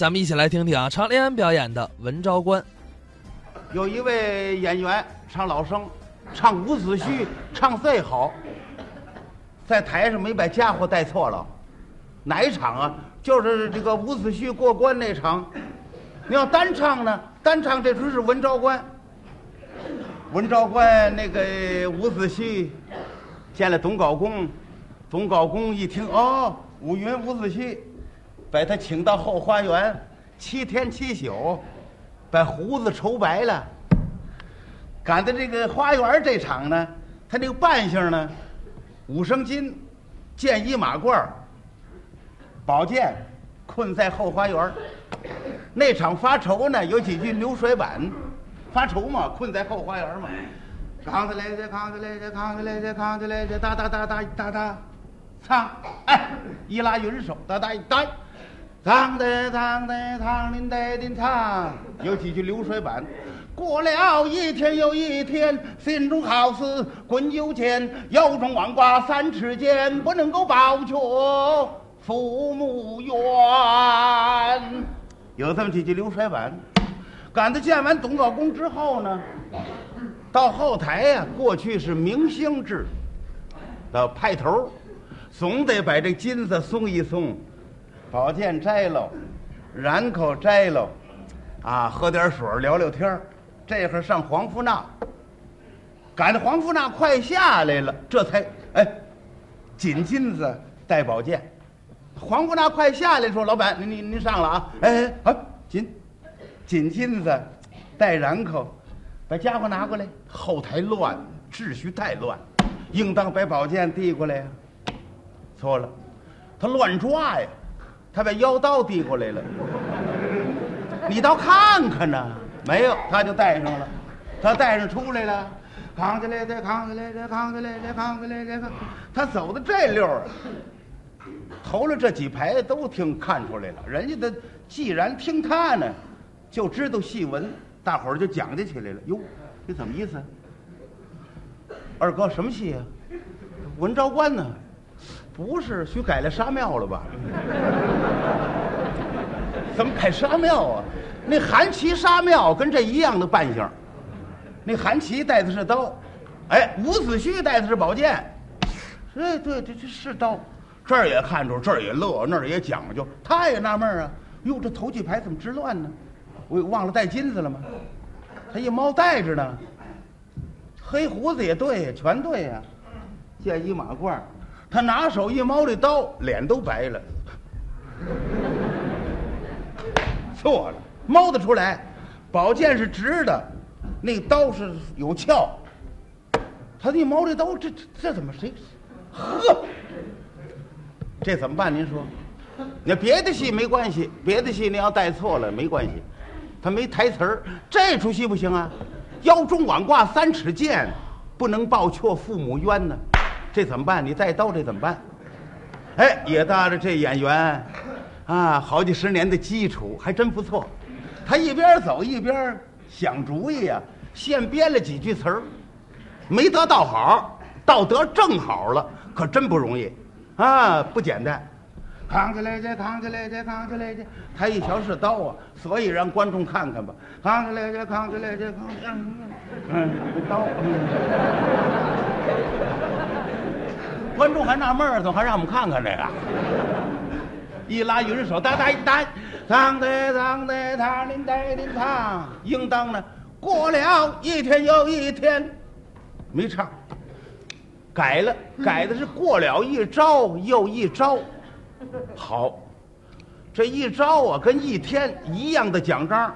咱们一起来听听啊，常连安表演的《文昭关》。有一位演员唱老生，唱伍子胥唱最好，在台上没把家伙带错了，哪一场啊？就是这个伍子胥过关那场。你要单唱呢，单唱这出是文昭关。文昭关那个伍子胥见了董高公，董高公一听哦，乌云伍子胥，把他请到后花园，七天七宿。把胡子愁白了，赶到这个花园这场呢，他那个扮相呢，五升金，剑衣马褂，宝剑，困在后花园。那场发愁呢，有几句流水板，发愁嘛，困在后花园嘛。扛起来的，扛起来的，扛起来的，扛起来的，哒哒哒哒哒哒，唱，哎，一拉云手，哒哒一哒。唱的唱的唱的带的唱，有几句流水板。过了一天又一天，心中好似滚油钱，腰中网挂三尺剑，不能够保全父母冤。有这么几句流水板。赶到见完董老公之后呢，到后台呀，过去是明星制，到派头，总得把这金子松一松。宝剑摘喽，髯口摘喽，啊，喝点水聊聊天这会儿上黄福那，赶着黄福那快下来了，这才哎，紧金子带宝剑。黄福那快下来说：“老板，您您您上了啊？哎哎，紧紧金子带髯口，把家伙拿过来。后台乱，秩序太乱，应当把宝剑递过来呀。错了，他乱抓呀。”他把腰刀递过来了，你倒看看呢，没有，他就带上了，他带上出来了，扛起来再扛起来再扛起来再扛起来再扛，他走的这溜儿，头了这几排都听看出来了，人家的既然听他呢，就知道戏文，大伙儿就讲究起来了。哟，这怎么意思？二哥什么戏啊？文昭关呢？不是，许改了沙庙了吧？怎么改沙庙啊？那韩琦沙庙跟这一样的扮相，那韩琦带的是刀，哎，伍子胥带的是宝剑，哎，对，这这是刀，这儿也看出，这儿也乐，那儿也讲究。他也纳闷啊，哟，这头几排怎么直乱呢？我忘了带金子了吗？他一猫带着呢，黑胡子也对，全对呀，见一马褂。他拿手一猫这刀，脸都白了。错了，猫得出来，宝剑是直的，那刀是有鞘。他一猫这刀，这这怎么谁？呵，这怎么办？您说，那别的戏没关系，别的戏你要带错了没关系，他没台词儿。这出戏不行啊，腰中挽挂三尺剑，不能报却父母冤呢。这怎么办？你带刀这怎么办？哎，也搭着这演员，啊，好几十年的基础还真不错。他一边走一边想主意呀，现编了几句词儿，没得到好，倒得正好了，可真不容易，啊，不简单。扛起来，再扛起来，再扛起来，他一瞧是刀啊，所以让观众看看吧。扛起来，再扛起来，再扛，嗯，刀。观众还纳闷儿，怎么还让我们看看这个？一拉云手，哒哒一哒，当的当的当铃带铃当，应当呢。过了一天又一天，没唱，改了，改的是过了一招又一招。好，这一招啊，跟一天一样的奖章。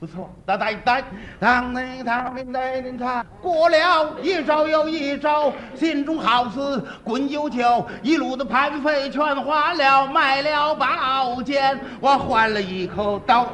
不错，哒哒哒，当那当那那那他过了一招又一招，心中好似滚油球，一路的盘费全花了，卖了宝剑，我换了一口刀。